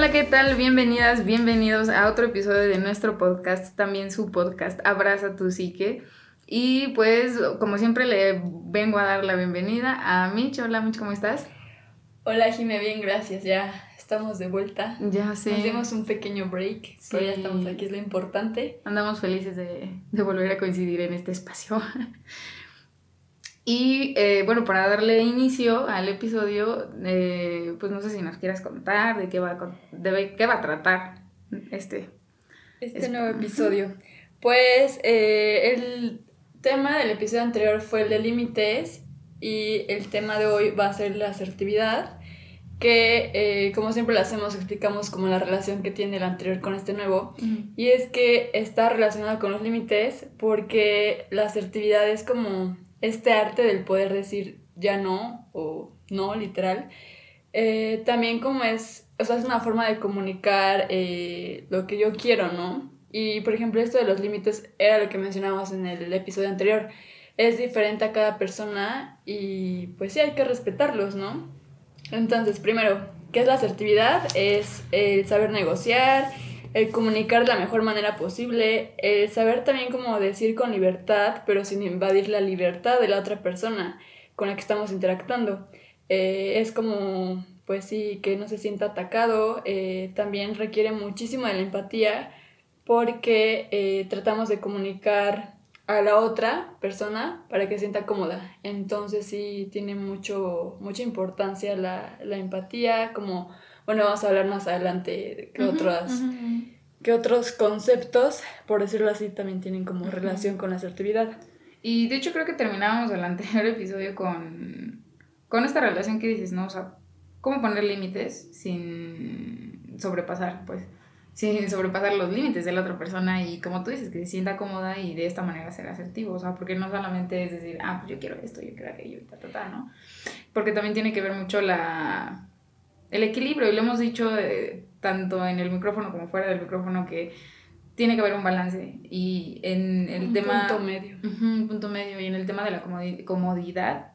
Hola, ¿qué tal? Bienvenidas, bienvenidos a otro episodio de nuestro podcast, también su podcast, Abraza tu psique. Y pues, como siempre, le vengo a dar la bienvenida a Mitch. Hola, Mitch, ¿cómo estás? Hola, Jime, bien, gracias. Ya estamos de vuelta. Ya sé. Nos dimos un pequeño break, pero ya estamos aquí, es lo importante. Andamos felices de, de volver a coincidir en este espacio. Y eh, bueno, para darle inicio al episodio, eh, pues no sé si nos quieras contar de qué va, de qué va a tratar este, este nuevo episodio. Pues eh, el tema del episodio anterior fue el de límites y el tema de hoy va a ser la asertividad, que como siempre lo hacemos, explicamos como la relación que tiene el anterior con este nuevo. Y es que está relacionado con los límites porque la asertividad es como este arte del poder decir ya no o no, literal, eh, también como es, o sea, es una forma de comunicar eh, lo que yo quiero, ¿no? Y por ejemplo, esto de los límites era lo que mencionábamos en el episodio anterior. Es diferente a cada persona y pues sí hay que respetarlos, ¿no? Entonces, primero, ¿qué es la asertividad? Es el saber negociar, el comunicar de la mejor manera posible, el saber también cómo decir con libertad, pero sin invadir la libertad de la otra persona con la que estamos interactuando. Eh, es como, pues sí, que no se sienta atacado, eh, también requiere muchísimo de la empatía porque eh, tratamos de comunicar a la otra persona para que se sienta cómoda. Entonces sí tiene mucho, mucha importancia la, la empatía, como bueno, vamos a hablar más adelante que, otras, que otros conceptos, por decirlo así, también tienen como relación con la asertividad. Y de hecho creo que terminábamos el anterior episodio con, con esta relación que dices, ¿no? O sea, cómo poner límites sin sobrepasar, pues, sin sobrepasar los límites de la otra persona y como tú dices, que se sienta cómoda y de esta manera ser asertivo, o sea, porque no solamente es decir, ah, pues yo quiero esto, yo quiero aquello ta, ta, ta, ¿no? Porque también tiene que ver mucho la el equilibrio, y lo hemos dicho eh, tanto en el micrófono como fuera del micrófono, que tiene que haber un balance. Y en el un tema... Punto medio. un punto medio. Y en el tema de la comodidad,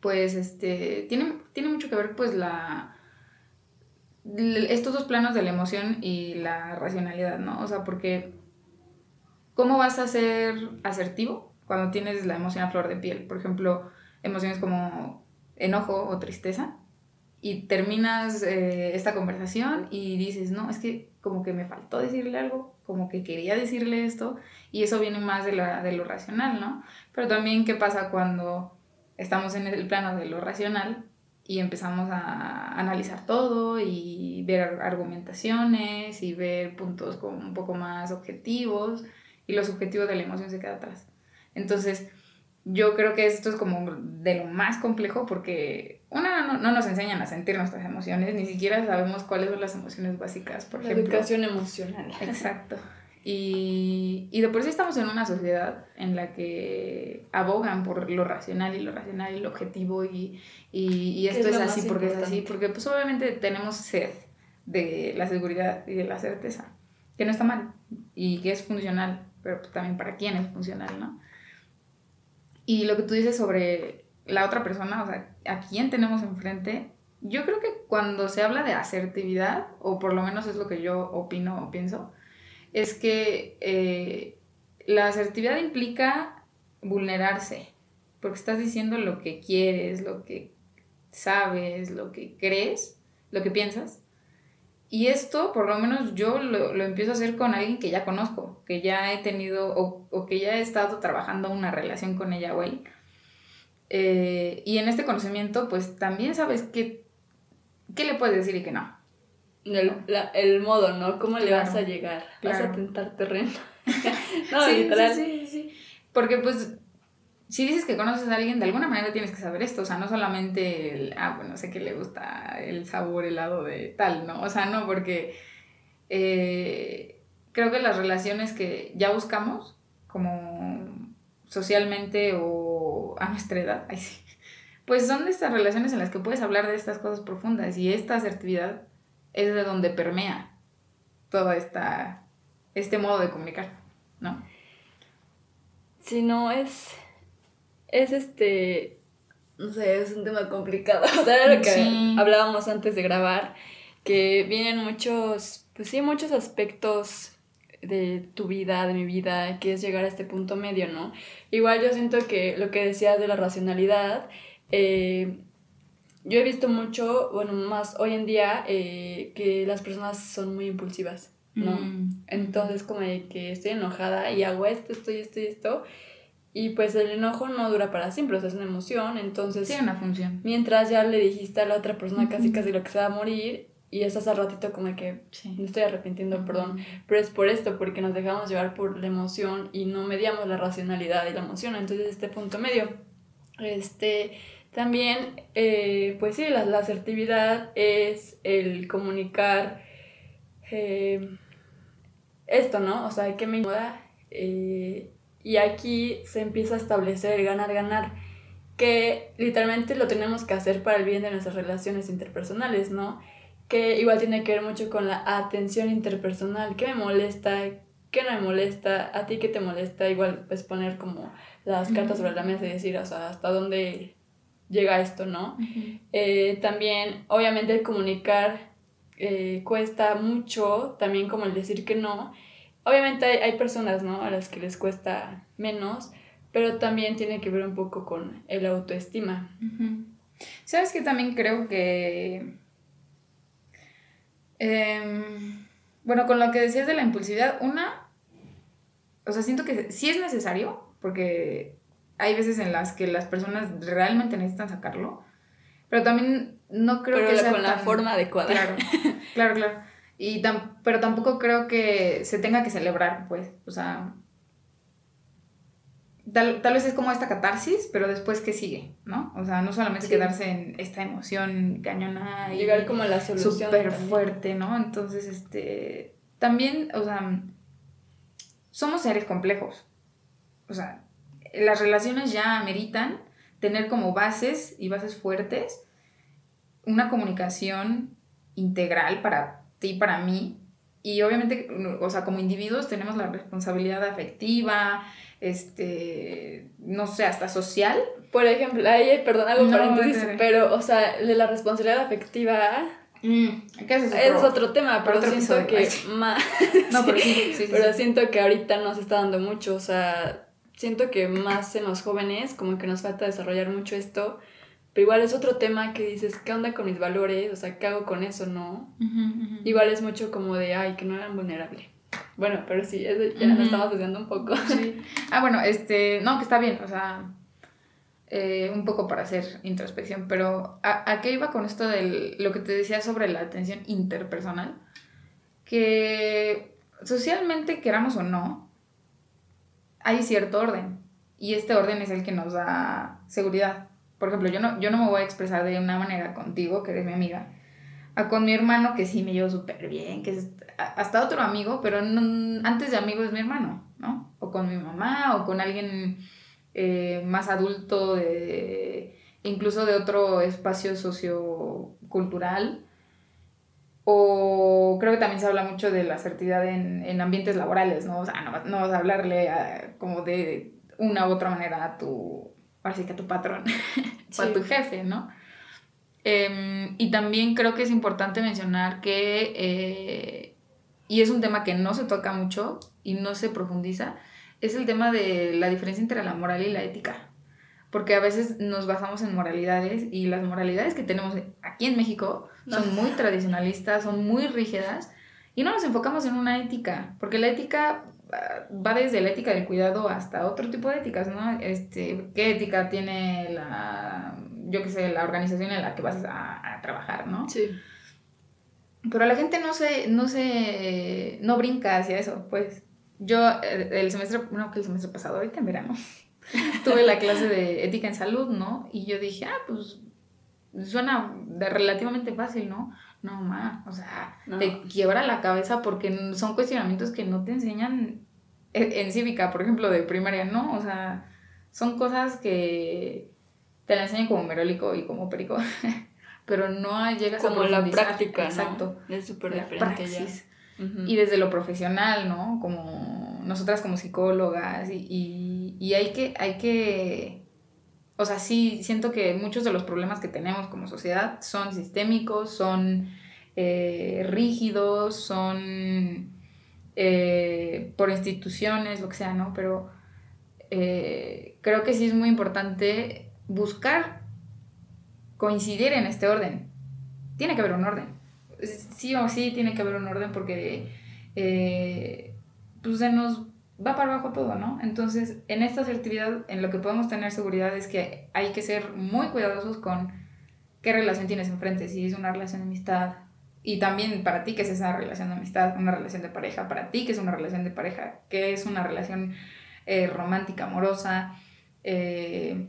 pues este, tiene, tiene mucho que ver pues la... Estos dos planos de la emoción y la racionalidad, ¿no? O sea, porque ¿cómo vas a ser asertivo cuando tienes la emoción a flor de piel? Por ejemplo, emociones como enojo o tristeza y terminas eh, esta conversación y dices, no, es que como que me faltó decirle algo, como que quería decirle esto, y eso viene más de, la, de lo racional, ¿no? Pero también, ¿qué pasa cuando estamos en el plano de lo racional y empezamos a analizar todo y ver argumentaciones y ver puntos como un poco más objetivos y los objetivos de la emoción se quedan atrás? Entonces, yo creo que esto es como de lo más complejo porque una no, nos enseñan a sentir nuestras emociones, ni siquiera sabemos cuáles son las emociones básicas, por la educación emocional. Exacto. Y, y de por sí estamos en una sociedad en la que abogan por lo racional y lo racional y lo objetivo y, y, esto es, así porque es así, porque pues obviamente tenemos sed de la seguridad y de la certeza, que no está mal y que es funcional, pero pues también para quién es funcional, ¿no? Y lo que tú dices sobre la otra persona, o sea, a quién tenemos enfrente, yo creo que cuando se habla de asertividad, o por lo menos es lo que yo opino o pienso, es que eh, la asertividad implica vulnerarse, porque estás diciendo lo que quieres, lo que sabes, lo que crees, lo que piensas, y esto, por lo menos yo lo, lo, empiezo a hacer con alguien que ya conozco, que ya he tenido o, o que ya he estado trabajando una relación con ella o él. Eh, y en este conocimiento, pues también sabes qué, qué le puedes decir y qué no. El, la, el modo, ¿no? ¿Cómo le vas a llegar? Vas a tentar terreno. no, literal. Sí, sí, sí. Porque pues si dices que conoces a alguien, de alguna manera tienes que saber esto, o sea, no solamente el, ah, bueno, sé que le gusta el sabor helado de tal, ¿no? O sea, no, porque eh, creo que las relaciones que ya buscamos, como socialmente o a nuestra edad, pues son de estas relaciones en las que puedes hablar de estas cosas profundas y esta asertividad es de donde permea todo esta, este modo de comunicar, ¿no? Si no es es este, no sé, es un tema complicado. O sea, era lo que hablábamos antes de grabar, que vienen muchos, pues sí, muchos aspectos de tu vida, de mi vida, que es llegar a este punto medio, ¿no? Igual yo siento que lo que decías de la racionalidad, eh, yo he visto mucho, bueno, más hoy en día, eh, que las personas son muy impulsivas, ¿no? Mm. Entonces, como de que estoy enojada y hago esto, esto y esto y esto. Y pues el enojo no dura para siempre, o sea, es una emoción, entonces... Tiene una función. Mientras ya le dijiste a la otra persona casi casi lo que se va a morir, y estás al ratito como que me estoy arrepintiendo, perdón, pero es por esto, porque nos dejamos llevar por la emoción y no mediamos la racionalidad y la emoción, entonces este punto medio. Este, también, eh, pues sí, la, la, asertividad es el comunicar eh, esto, ¿no? O sea, que me incomoda. Eh, y aquí se empieza a establecer el ganar, ganar, que literalmente lo tenemos que hacer para el bien de nuestras relaciones interpersonales, ¿no? Que igual tiene que ver mucho con la atención interpersonal, qué me molesta, qué no me molesta, a ti qué te molesta, igual pues poner como las cartas sobre la mesa y decir, o sea, hasta dónde llega esto, ¿no? Eh, también, obviamente, el comunicar eh, cuesta mucho, también como el decir que no. Obviamente hay, hay, personas, ¿no? A las que les cuesta menos, pero también tiene que ver un poco con el autoestima. ¿Sabes que También creo que... Em, bueno, con lo que decías de la impulsividad, una, o sea, siento que sí es necesario, porque hay veces en las que las personas realmente necesitan sacarlo, pero también no creo que sea con la forma adecuada. Claro, claro, claro. Y pero tampoco creo que se tenga que celebrar, pues, o sea, tal, vez es como esta catarsis, pero después que sigue, ¿no? O sea, no solamente quedarse en esta emoción cañona y llegar como a la solución súper fuerte, ¿no? Entonces, este, también, o sea, somos seres complejos. O sea, las relaciones ya ameritan tener como bases y bases fuertes una comunicación integral para ti, para mí. Y obviamente, o sea, como individuos tenemos la responsabilidad afectiva, este, no sé, hasta social. Por ejemplo, ahí, perdón, hago paréntesis, pero, o sea, de la responsabilidad afectiva mm, es, otro, tema, pero siento que más... no, pero pero siento que ahorita nos está dando mucho, o sea, siento que más en los jóvenes como que nos falta desarrollar mucho esto, pero igual es otro tema que dices, ¿qué onda con mis valores? O sea, ¿qué hago con eso, no? Igual es mucho como de, ay, que no eran vulnerables. Bueno, pero sí, eso ya nos estamos desviando un poco. Sí. Ah, bueno, este, no, que está bien, o sea, eh, un poco para hacer introspección, pero ¿a, ¿a, qué iba con esto de lo que te decía sobre la atención interpersonal? Que socialmente, queramos o no, hay cierto orden y este orden es el que nos da seguridad. Por ejemplo, yo no, yo no me voy a expresar de una manera contigo, que eres mi amiga, a con mi hermano, que sí me llevo súper bien, que es hasta otro amigo, pero antes de amigo es mi hermano, ¿no? O con mi mamá, o con alguien eh, más adulto, de, incluso de otro espacio sociocultural. O creo que también se habla mucho de la asertividad en, en ambientes laborales, ¿no? O sea, no, vas a hablarle como de una u otra manera a tu, que a tu patrón o a tu jefe, ¿no? Em, y también creo que es importante mencionar que, eh, y es un tema que no se toca mucho y no se profundiza, es el tema de la diferencia entre la moral y la ética. Porque a veces nos basamos en moralidades y las moralidades que tenemos aquí en México son muy tradicionalistas, son muy rígidas y no nos enfocamos en una ética, porque la ética va desde la ética del cuidado hasta otro tipo de éticas, ¿no? Este, ¿Qué ética tiene la, yo qué sé, la organización en la que vas a, trabajar, ¿no? Sí. Pero la gente no se, no se, no brinca hacia eso, pues. Yo eh, el semestre, no, que el semestre pasado, ahorita en verano, tuve la clase de ética en salud, ¿no? Y yo dije, ah, pues suena relativamente fácil, ¿no? No, ma, o sea, te quiebra la cabeza porque son cuestionamientos que no te enseñan en, cívica, por ejemplo, de primaria, ¿no? O sea, son cosas que te la enseñan como merólico y como perico, pero no llegas como a la práctica, Exacto. Es súper diferente ya. Y desde lo profesional, ¿no? Como nosotras como psicólogas y, y, y hay que, hay que o sea, sí siento que muchos de los problemas que tenemos como sociedad son sistémicos, son eh, rígidos, son eh, por instituciones, lo que sea, ¿no? Pero eh, creo que sí es muy importante buscar coincidir en este orden. Tiene que haber un orden. Sí o sí tiene que haber un orden porque pues se nos va para abajo todo, ¿no? Entonces, en esta asertividad, en lo que podemos tener seguridad es que hay que ser muy cuidadosos con qué relación tienes enfrente, si es una relación de amistad, y también para ti, que es esa relación de amistad, una relación de pareja, para ti, que es una relación de pareja, que es una relación eh, romántica, amorosa. Eh,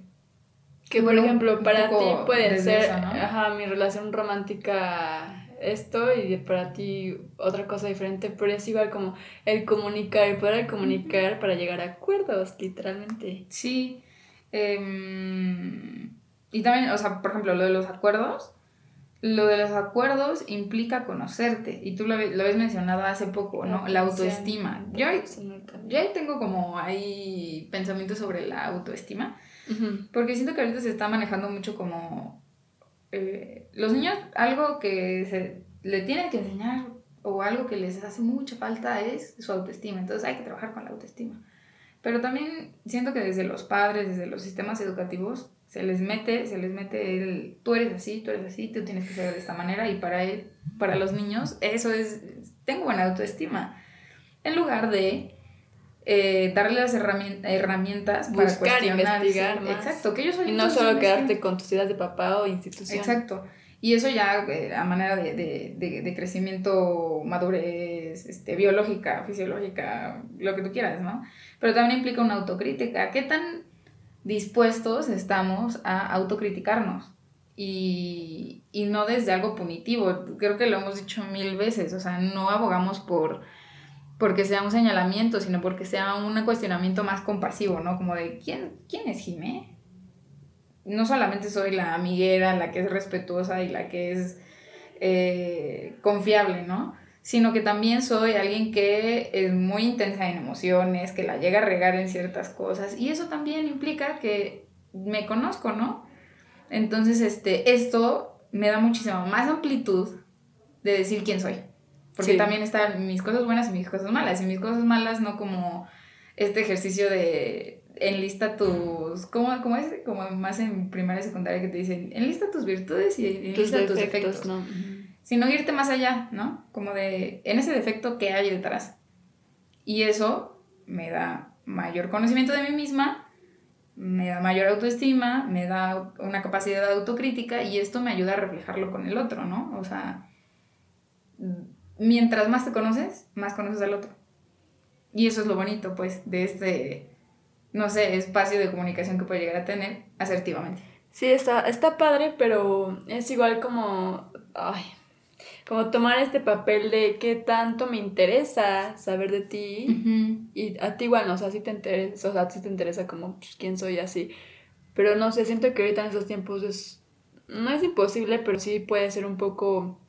que por ejemplo, para ti puede ser, ajá, mi relación romántica esto y para ti otra cosa diferente, pero es igual como el comunicar, el poder comunicar para llegar a acuerdos, literalmente. Sí. Em, y también, o sea, por ejemplo, lo de los acuerdos, lo de los acuerdos implica conocerte, y tú lo, lo habías mencionado hace poco, ¿no? La autoestima. Yo ahí, yo ahí tengo como hay pensamientos sobre la autoestima, porque siento que ahorita se está manejando mucho como eh, los niños, algo que se le tienen que enseñar o algo que les hace mucha falta es su autoestima, entonces hay que trabajar con la autoestima. Pero también siento que desde los padres, desde los sistemas educativos, se les mete, se les mete el, tú eres así, tú eres así, tú tienes que ser de esta manera y para él, para los niños eso es, tengo buena autoestima. En lugar de eh, darle las herramientas para cuestionar, investigar Exacto, que Y no solo quedarte con tus ideas de papá o institución. Exacto. Y eso ya eh, a manera de, de, de, crecimiento, madurez, este, biológica, fisiológica, lo que tú quieras, ¿no? Pero también implica una autocrítica. ¿Qué tan dispuestos estamos a autocriticarnos y, y, no desde algo punitivo. Creo que lo hemos dicho mil veces, o sea, no abogamos por porque sea un señalamiento, sino porque sea un cuestionamiento más compasivo, ¿no? Como de, ¿quién, quién es Jimé? No solamente soy la amiguera, la que es respetuosa y la que es eh, confiable, ¿no? sino que también soy alguien que es muy intensa en emociones, que la llega a regar en ciertas cosas, y eso también implica que me conozco, ¿no? Entonces, este, esto me da muchísima más amplitud de decir quién soy. Porque también están mis cosas buenas y mis cosas malas. Y mis cosas malas no como este ejercicio de enlista tus... ¿Cómo, cómo es? Como más en primaria y secundaria que te dicen, enlista tus virtudes y enlista tus defectos. ¿no? sino irte más allá, ¿no? Como de, en ese defecto, ¿qué hay detrás? Y eso me da mayor conocimiento de mí misma, me da mayor autoestima, me da una capacidad de autocrítica y esto me ayuda a reflejarlo con el otro, ¿no? O sea, mientras más te conoces, más conoces al otro. Y eso es lo bonito, pues, de este, no sé, espacio de comunicación que puede llegar a tener asertivamente. Sí, está, está padre, pero es igual como, ay, como tomar este papel de qué tanto me interesa saber de ti y a ti igual, no, o sea, si te interesa, o sea, si te interesa como pues, quién soy así, pero no sé, siento que ahorita en esos tiempos es, no es imposible, pero sí puede ser un poco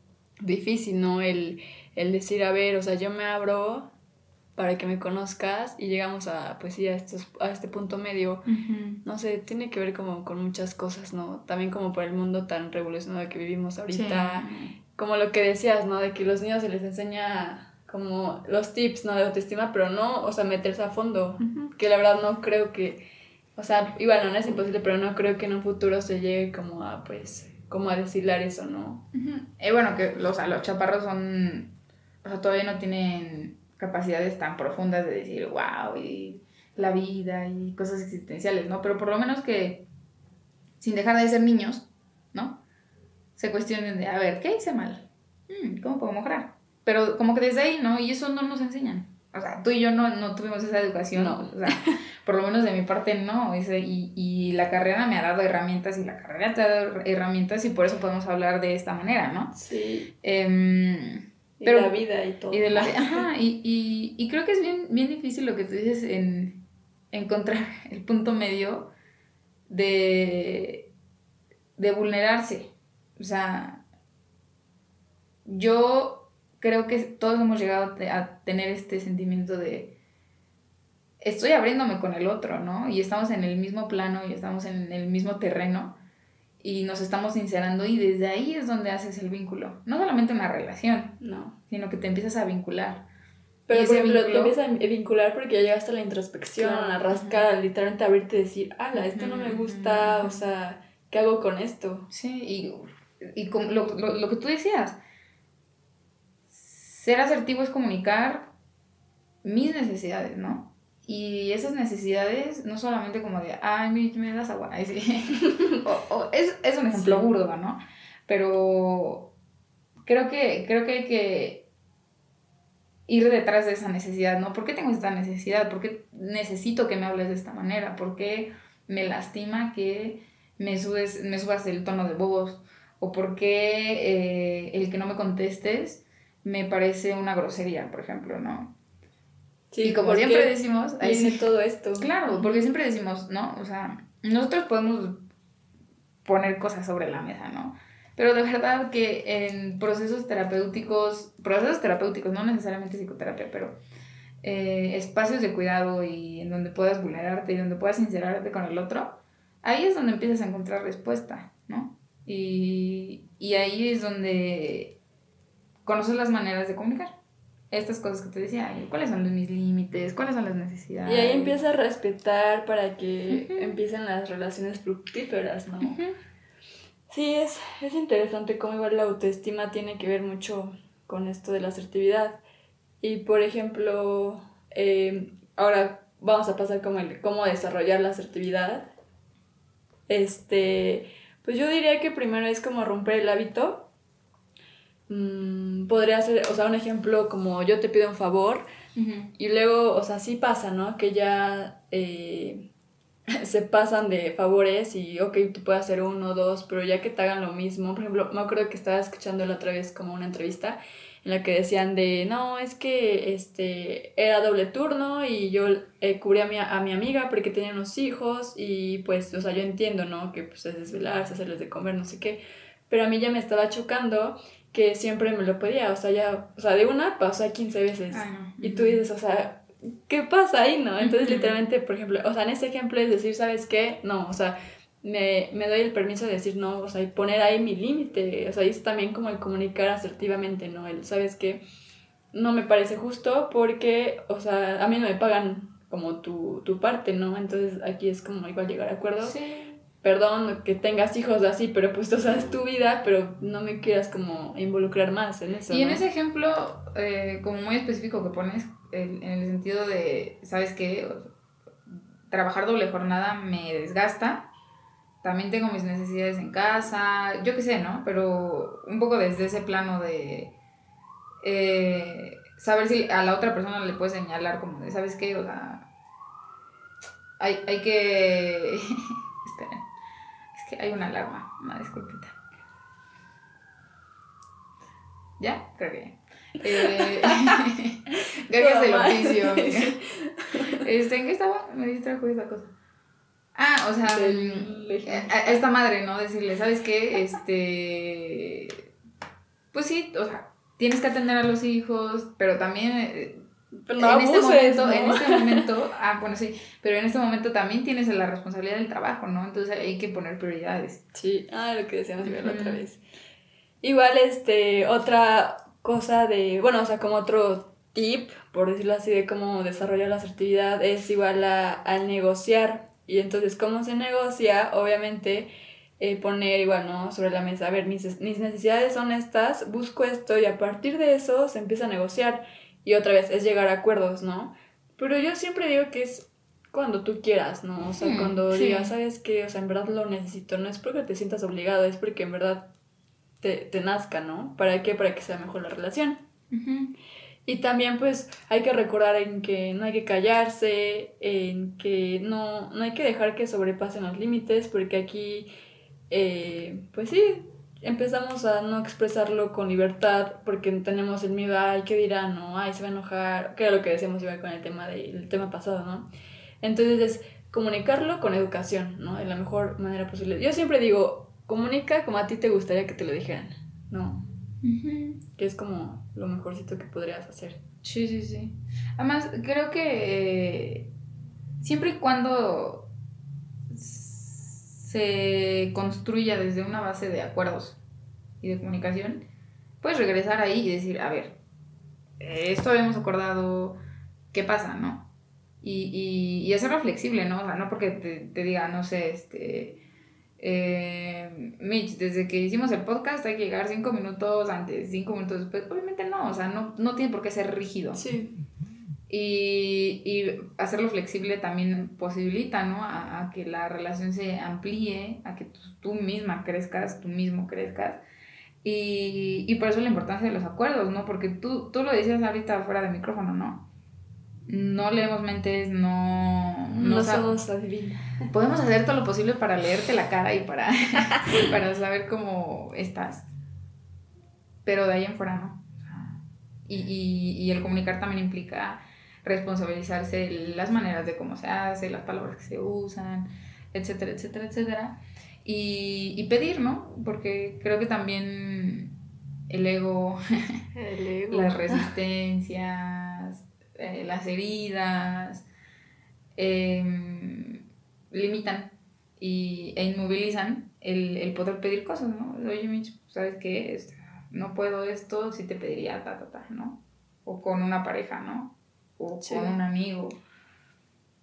difícil, ¿no? El, el decir, a ver, o sea, yo me abro para que me conozcas y llegamos a, pues sí, a, estos, a este punto medio, no sé, tiene que ver como con muchas cosas, ¿no? También como por el mundo tan revolucionario que vivimos ahorita, como lo que decías, ¿no? De que los niños se les enseña como los tips, ¿no? De autoestima, pero no, o sea, meterse a fondo. Que la verdad no creo que, o sea, y bueno, no es imposible, pero no creo que en un futuro se llegue como a, pues, como a deshilar eso, ¿no? Y bueno, que los, los chaparros son, o sea, todavía no tienen capacidades tan profundas de decir, wow, y la vida y cosas existenciales, ¿no? Pero por lo menos que, sin dejar de ser niños, ¿no? se cuestionen de, a ver, ¿qué hice mal? Mm, ¿Cómo puedo mejorar? Pero como que desde ahí, ¿no? Y eso no nos enseñan. O sea, tú y yo no, no tuvimos esa educación, no. o sea, por lo menos de mi parte no. Y, y la carrera me ha dado herramientas y la carrera te ha dado herramientas y por eso podemos hablar de esta manera, ¿no? Sí. Eh, pero, la vida y todo. Y de la Ajá, y, y, y, creo que es bien, bien difícil lo que tú dices en encontrar el punto medio de, de vulnerarse. O sea, yo creo que todos hemos llegado a tener este sentimiento de estoy abriéndome con el otro, ¿no? Y estamos en el mismo plano y estamos en el mismo terreno. y nos estamos sincerando y desde ahí es donde haces el vínculo. No solamente una relación, no. sino que te empiezas a vincular. Pero por ejemplo, te empiezas a vincular porque ya llegaste a la introspección, a rascar, literalmente a abrirte y decir, ala, esto no me gusta, o sea, ¿qué hago con esto? Sí, y, y con lo, lo, lo que tú decías, ser asertivo es comunicar mis necesidades, ¿no? Y esas necesidades, no solamente como de, ay, me, me das agua, o, es, es, un ejemplo burdo, ¿no? Pero creo que, creo que hay que ir detrás de esa necesidad, ¿no? ¿Por qué tengo esta necesidad? ¿Por qué necesito que me hables de esta manera? ¿Por qué me lastima que me, subes, me subas el tono de voz? ¿O por qué eh, el que no me contestes me parece una grosería, por ejemplo, ¿no? Y como siempre decimos, ahí todo esto. Claro, porque siempre decimos, ¿no? O sea, nosotros podemos poner cosas sobre la mesa, ¿no? Pero de verdad que en procesos terapéuticos, procesos terapéuticos, no necesariamente psicoterapia, pero eh, espacios de cuidado y en donde puedas vulnerarte y donde puedas sincerarte con el otro, ahí es donde empiezas a encontrar respuesta, ¿no? Y, y ahí es donde conoces las maneras de comunicar estas cosas que te decía, cuáles son mis límites, cuáles son las necesidades. Y ahí empieza a respetar para que empiecen las relaciones fructíferas, ¿no? Sí, es, es interesante cómo igual la autoestima tiene que ver mucho con esto de la asertividad. Y por ejemplo, eh, ahora vamos a pasar como el cómo desarrollar la asertividad. Este, pues yo diría que primero es como romper el hábito Mm, podría ser, o sea, un ejemplo como yo te pido un favor y luego, o sea, sí pasa, ¿no? Que ya eh, se pasan de favores y, ok, tú puedes hacer uno o dos, pero ya que te hagan lo mismo, por ejemplo, me acuerdo que estaba escuchando la otra vez como una entrevista en la que decían de, no, es que este, era doble turno y yo eh, cubrí a mi, a mi amiga porque tenía unos hijos y pues, o sea, yo entiendo, ¿no? Que pues es desvelarse, hacerles de comer, no sé qué, pero a mí ya me estaba chocando que siempre me lo pedía, o sea, ya, o sea, de una pasó 15 veces. Y tú dices, o sea, ¿qué pasa ahí, no? Entonces, literalmente, por ejemplo, o sea, en ese ejemplo es decir, ¿sabes qué? No, o sea, me, me doy el permiso de decir no, o sea, y poner ahí mi límite, o sea, es también como el comunicar asertivamente, ¿no? El, ¿sabes qué? No me parece justo porque, o sea, a mí no me pagan como tu, tu parte, ¿no? Entonces aquí es como igual llegar a acuerdos. Sí perdón que tengas hijos así, pero pues tú sabes tu vida, pero no me quieras como involucrar más en eso. Y en ese ejemplo, eh, como muy específico que pones, en, el sentido de, ¿sabes qué? Trabajar doble jornada me desgasta. También tengo mis necesidades en casa, yo qué sé, ¿no? Pero un poco desde ese plano de eh, saber si a la otra persona le puedes señalar como de, ¿sabes qué? O sea, hay, hay que... Hay una alarma, una disculpita. ¿Ya? Creo que eh, Gracias del oficio. este, ¿En qué estaba? Me distrajo esa cosa. Ah, o sea, mm, a, esta madre, ¿no? Decirle, ¿sabes qué? Este. Pues sí, o sea, tienes que atender a los hijos, pero también eh, en este momento, en este momento, ah, bueno, sí, pero en este momento también tienes la responsabilidad del trabajo, ¿no? Entonces hay que poner prioridades. Sí, ah, lo que decíamos la otra vez. Igual, este, otra cosa de, bueno, o sea, como otro tip, por decirlo así, de cómo desarrollar la asertividad, es igual a, al negociar. Y entonces, ¿cómo se negocia? Obviamente, eh, poner igual, ¿no? Sobre la mesa, a ver, mis, mis necesidades son estas, busco esto y a partir de eso se empieza a negociar y otra vez es llegar a acuerdos, ¿no? Pero yo siempre digo que es cuando tú quieras, ¿no? O sea, hmm, cuando digas, ¿sabes qué? O sea, en verdad lo necesito, no es porque te sientas obligado, es porque en verdad te, te nazca, ¿no? ¿Para qué? Para que sea mejor la relación. Y también pues hay que recordar en que no hay que callarse, en que no, no hay que dejar que sobrepasen los límites, porque aquí, eh, pues sí, empezamos a no expresarlo con libertad porque tenemos el miedo, ay, ¿qué dirán? No, ay, se va a enojar, que era lo que decíamos igual con el tema, del tema pasado, ¿no? Entonces es comunicarlo con educación, ¿no? De la mejor manera posible. Yo siempre digo, comunica como a ti te gustaría que te lo dijeran, ¿no? Que es como lo mejorcito que podrías hacer. Sí, sí, sí. Además, creo que eh, siempre y cuando se construya desde una base de acuerdos y de comunicación, puedes regresar ahí y decir, a ver, esto habíamos acordado, ¿qué pasa, no? Y, y, hacerlo flexible, ¿no? O sea, no porque te, diga, no sé, este... Eh, Mitch, desde que hicimos el podcast hay que llegar cinco minutos antes, cinco minutos después. Obviamente no, o sea, no, no tiene por qué ser rígido. Sí. Y, y, hacerlo flexible también posibilita, ¿no? A, que la relación se amplíe, a que tú, misma crezcas, tú mismo crezcas. Y, y, por eso la importancia de los acuerdos, ¿no? Porque tú, tú lo decías ahorita fuera de micrófono, ¿no? No leemos mentes, no... No, somos adivinas. Podemos hacer todo lo posible para leerte la cara y para, para saber cómo estás. Pero de ahí en fuera no. Y, y, y el comunicar también implica responsabilizarse las maneras de cómo se hace, las palabras que se usan, etcétera, etcétera, etcétera. Y, pedir, ¿no? Porque creo que también el ego, las resistencias, eh, las heridas, em, limitan y, e inmovilizan el, poder pedir cosas, ¿no? Oye, Mitch, ¿sabes qué? No puedo esto, si te pediría ta, ta, ta, ¿no? O con una pareja, ¿no? O con un amigo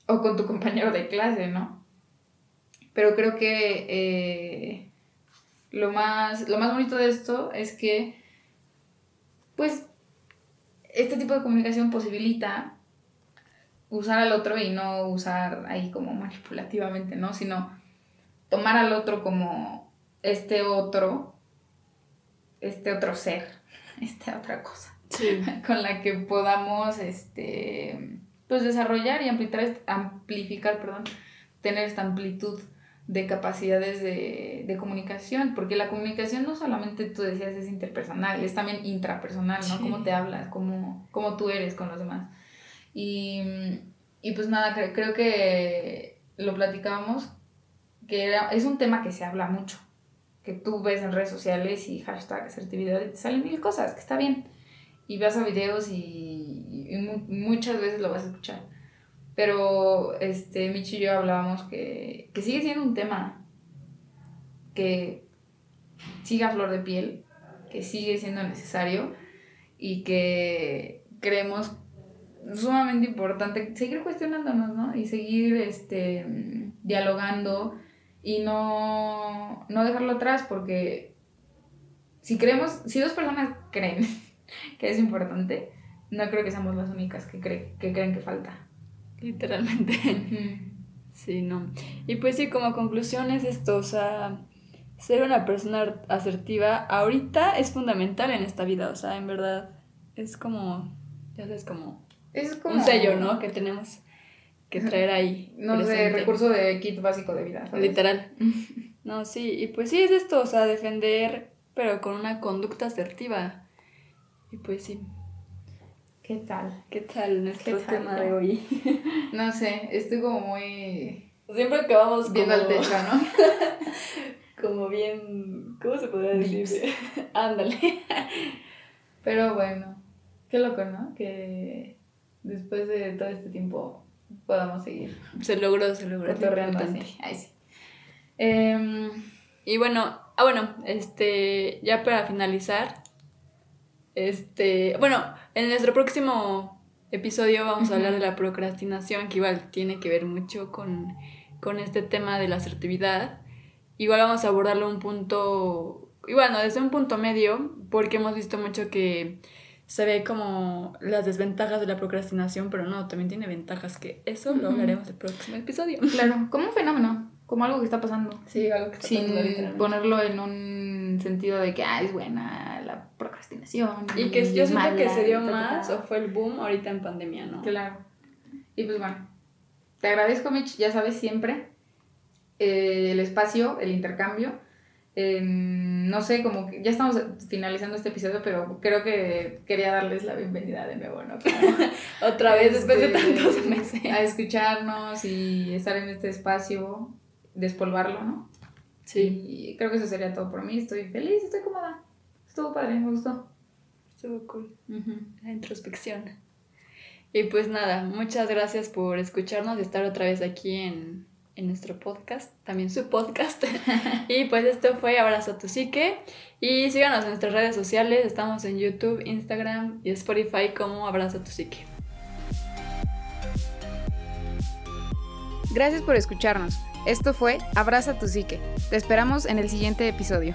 o con tu compañero de clase, ¿no? Pero creo que eh, lo, más, lo más bonito de esto es que, pues, este tipo de comunicación posibilita usar al otro y no usar ahí como manipulativamente, ¿no? Sino tomar al otro como este otro, este otro ser, esta otra cosa. con la que podamos este, pues desarrollar y amplificar, amplificar, perdón, tener esta amplitud de capacidades de, de, comunicación, porque la comunicación no solamente tú decías es interpersonal, es también intrapersonal, ¿no? Cómo te hablas, cómo, cómo tú eres con los demás. Y, y pues nada, creo que lo platicábamos, que era, es un tema que se habla mucho, que tú ves en redes sociales y hashtag asertividad y te salen mil cosas, que está bien y vas a videos y, muchas veces lo vas a escuchar. Pero este, Michi y yo hablábamos que, que sigue siendo un tema que sigue a flor de piel, que sigue siendo necesario y que creemos sumamente importante seguir cuestionándonos, ¿no? Y seguir este, dialogando y no, no dejarlo atrás porque si creemos, si dos personas creen que es importante, no creo que seamos las únicas que, creen que creen que falta. Literalmente. Sí, no. Y pues sí, como conclusión es esto, o sea, ser una persona asertiva ahorita es fundamental en esta vida, o sea, en verdad es como, ya sabes, como, es como un sello, ¿no? Que tenemos que traer ahí. No sé, recurso de kit básico de vida. Literal. no, sí, y pues sí es esto, o sea, defender, pero con una conducta asertiva. Y pues sí. ¿Qué tal? ¿Qué tal nuestro tema de hoy? no sé, estoy como muy... Siempre acabamos viendo al techo, ¿no? como bien... ¿Cómo se podría decir? Ándale. Pero bueno, qué loco, ¿no? Que después de todo este tiempo podamos seguir. Se logró, se logró. Así. Ay, sí. Em, y bueno, ah, bueno, este, ya para finalizar, este, bueno, en nuestro próximo episodio vamos a hablar de la procrastinación, que igual tiene que ver mucho con, con este tema de la asertividad. Igual vamos a abordarlo un punto, igual no, desde un punto medio, porque hemos visto mucho que se ve como las desventajas de la procrastinación, pero no, también tiene ventajas, que eso lo hablaremos el próximo episodio. Claro, como un fenómeno, como algo que está pasando. Sí, algo que está Sin ponerlo en un sentido de que, ah, es buena la procrastinación. Y que yo siento que se dio más o fue el boom ahorita en pandemia, ¿no? Claro. Y pues bueno, te agradezco, Mitch, ya sabes siempre, eh, el espacio, el intercambio. Em, no sé, como que ya estamos finalizando este episodio, pero creo que quería darles la bienvenida de nuevo, ¿no? Otra vez después de este, tantos meses. A escucharnos y estar en este espacio, despolvarlo, ¿no? Sí. Y creo que eso sería todo por mí. Estoy feliz, estoy cómoda. Estuvo padre, me gustó. Estuvo cool. La introspección. Y pues nada, muchas gracias por escucharnos y estar otra vez aquí en, en nuestro podcast, también su podcast. y pues esto fue Abrazo tu Psique. Y síganos en nuestras redes sociales, estamos en YouTube, Instagram y Spotify como Abrazo tu Psique. Gracias por escucharnos. Esto fue Abraza tu Psique. Te esperamos en el siguiente episodio.